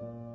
Amen.